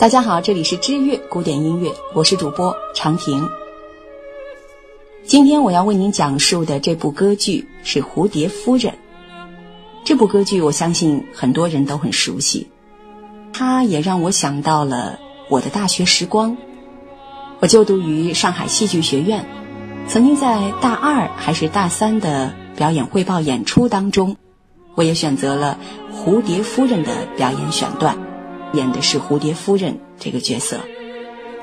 大家好，这里是知乐古典音乐，我是主播长亭。今天我要为您讲述的这部歌剧是《蝴蝶夫人》。这部歌剧我相信很多人都很熟悉，它也让我想到了我的大学时光。我就读于上海戏剧学院，曾经在大二还是大三的表演汇报演出当中，我也选择了《蝴蝶夫人》的表演选段。演的是蝴蝶夫人这个角色，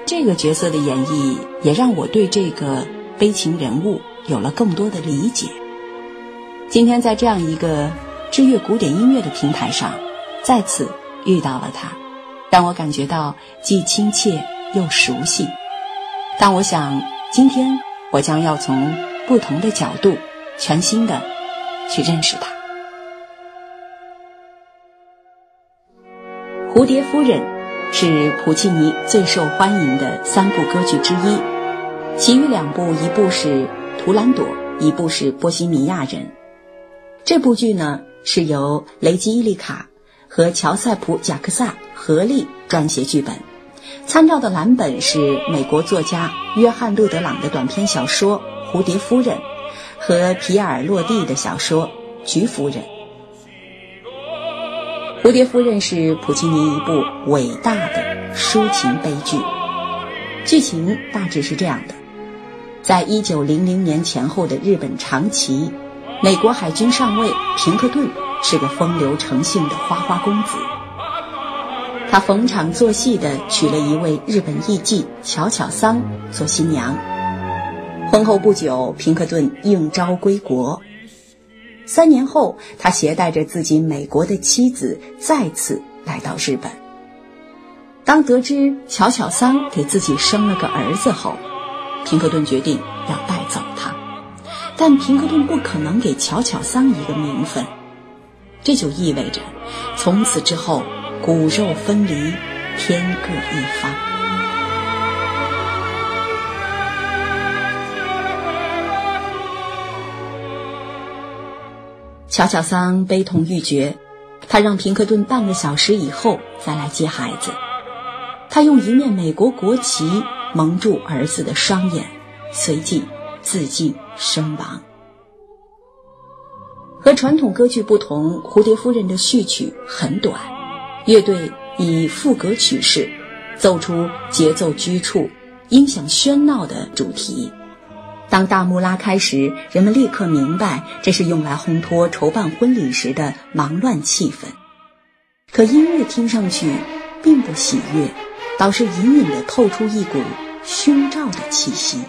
这个角色的演绎也让我对这个悲情人物有了更多的理解。今天在这样一个知乐古典音乐的平台上，再次遇到了他，让我感觉到既亲切又熟悉。但我想，今天我将要从不同的角度，全新的去认识他。《蝴蝶夫人》是普契尼最受欢迎的三部歌剧之一，其余两部，一部是《图兰朵》，一部是《波西米亚人》。这部剧呢是由雷吉伊利卡和乔塞普贾克萨合力撰写剧本，参照的蓝本是美国作家约翰路德朗的短篇小说《蝴蝶夫人》和皮埃尔洛蒂的小说《菊夫人》。《蝴蝶夫人》是普契尼一部伟大的抒情悲剧，剧情大致是这样的：在一九零零年前后的日本长崎，美国海军上尉平克顿是个风流成性的花花公子，他逢场作戏的娶了一位日本艺妓巧巧桑做新娘。婚后不久，平克顿应召归国。三年后，他携带着自己美国的妻子再次来到日本。当得知乔乔桑给自己生了个儿子后，平克顿决定要带走他。但平克顿不可能给乔乔桑一个名分，这就意味着从此之后骨肉分离，天各一方。乔乔桑悲痛欲绝，他让平克顿半个小时以后再来接孩子。他用一面美国国旗蒙住儿子的双眼，随即自尽身亡。和传统歌剧不同，《蝴蝶夫人》的序曲很短，乐队以赋格曲式奏出节奏拘促、音响喧闹的主题。当大幕拉开时，人们立刻明白这是用来烘托筹办婚礼时的忙乱气氛。可音乐听上去并不喜悦，倒是隐隐地透出一股凶兆的气息。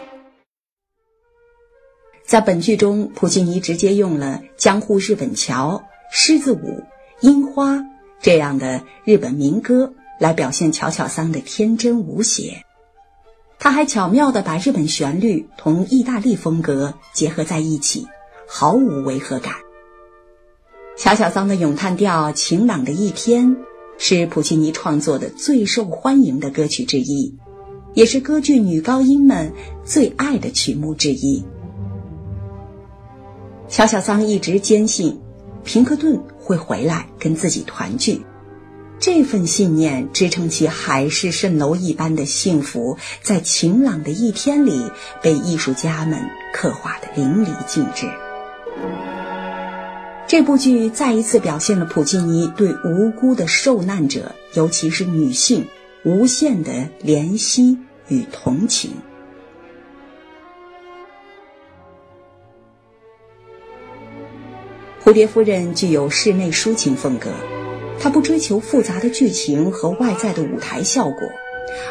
在本剧中，普契尼直接用了《江户日本桥》《狮子舞》《樱花》这样的日本民歌来表现乔乔桑的天真无邪。他还巧妙地把日本旋律同意大利风格结合在一起，毫无违和感。乔小桑的咏叹调《晴朗的一天》是普契尼创作的最受欢迎的歌曲之一，也是歌剧女高音们最爱的曲目之一。乔小桑一直坚信，平克顿会回来跟自己团聚。这份信念支撑起海市蜃楼一般的幸福，在晴朗的一天里被艺术家们刻画的淋漓尽致。这部剧再一次表现了普契尼对无辜的受难者，尤其是女性，无限的怜惜与同情。蝴蝶夫人具有室内抒情风格。他不追求复杂的剧情和外在的舞台效果，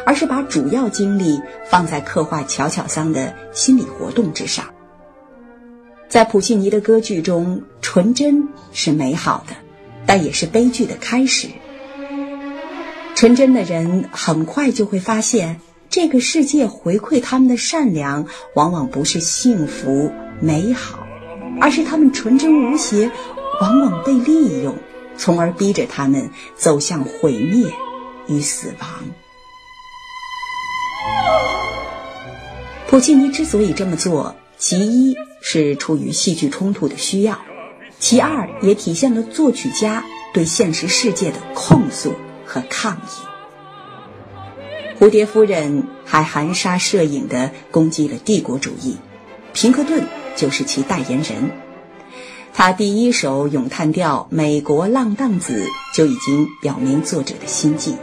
而是把主要精力放在刻画乔乔桑的心理活动之上。在普契尼的歌剧中，纯真是美好的，但也是悲剧的开始。纯真的人很快就会发现，这个世界回馈他们的善良，往往不是幸福美好，而是他们纯真无邪，往往被利用。从而逼着他们走向毁灭与死亡。普契尼之所以这么做，其一是出于戏剧冲突的需要，其二也体现了作曲家对现实世界的控诉和抗议。蝴蝶夫人还含沙射影地攻击了帝国主义，平克顿就是其代言人。他第一首咏叹调《美国浪荡子》就已经表明作者的心迹。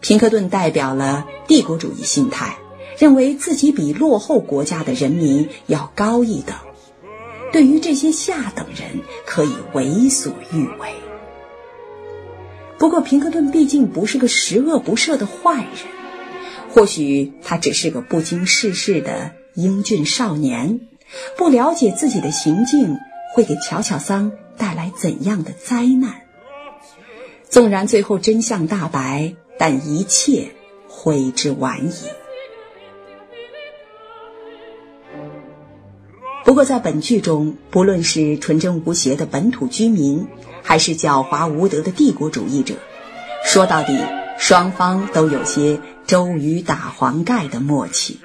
平克顿代表了帝国主义心态，认为自己比落后国家的人民要高一等，对于这些下等人可以为所欲为。不过，平克顿毕竟不是个十恶不赦的坏人，或许他只是个不经世事的英俊少年，不了解自己的行径会给乔乔桑带来怎样的灾难。纵然最后真相大白，但一切悔之晚矣。不过，在本剧中，不论是纯真无邪的本土居民，还是狡猾无德的帝国主义者，说到底，双方都有些周瑜打黄盖的默契。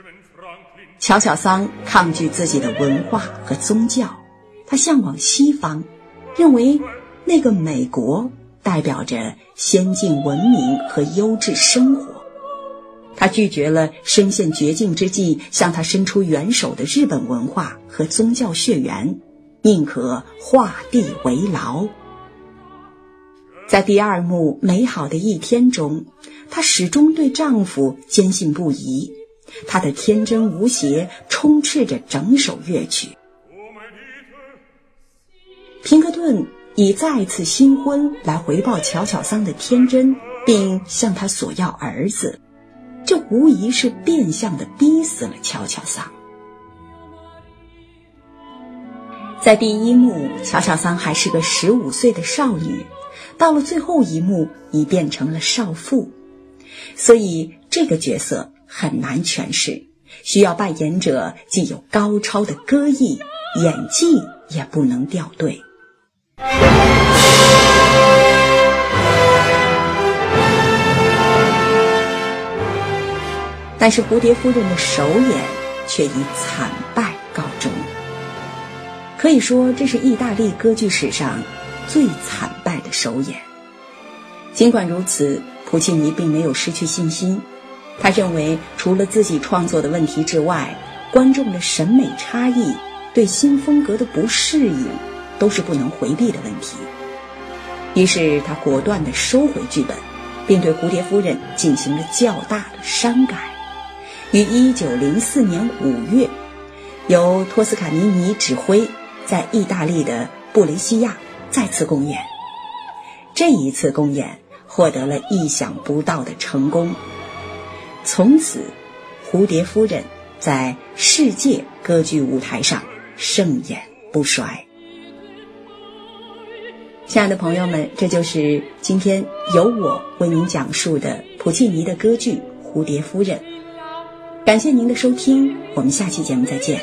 乔乔桑抗拒自己的文化和宗教，他向往西方，认为那个美国代表着先进文明和优质生活。他拒绝了身陷绝境之际向他伸出援手的日本文化和宗教血缘，宁可画地为牢。在第二幕美好的一天中，她始终对丈夫坚信不疑，她的天真无邪充斥着整首乐曲。平克顿以再次新婚来回报乔乔桑的天真，并向他索要儿子，这无疑是变相的逼死了乔乔桑。在第一幕，乔乔桑还是个十五岁的少女。到了最后一幕，已变成了少妇，所以这个角色很难诠释，需要扮演者既有高超的歌艺，演技也不能掉队。但是蝴蝶夫人的首演却以惨败告终，可以说这是意大利歌剧史上。最惨败的首演。尽管如此，普契尼并没有失去信心。他认为，除了自己创作的问题之外，观众的审美差异、对新风格的不适应，都是不能回避的问题。于是，他果断地收回剧本，并对《蝴蝶夫人》进行了较大的删改。于1904年5月，由托斯卡尼尼指挥，在意大利的布雷西亚。再次公演，这一次公演获得了意想不到的成功。从此，蝴蝶夫人在世界歌剧舞台上盛演不衰。亲爱的朋友们，这就是今天由我为您讲述的普契尼的歌剧《蝴蝶夫人》。感谢您的收听，我们下期节目再见。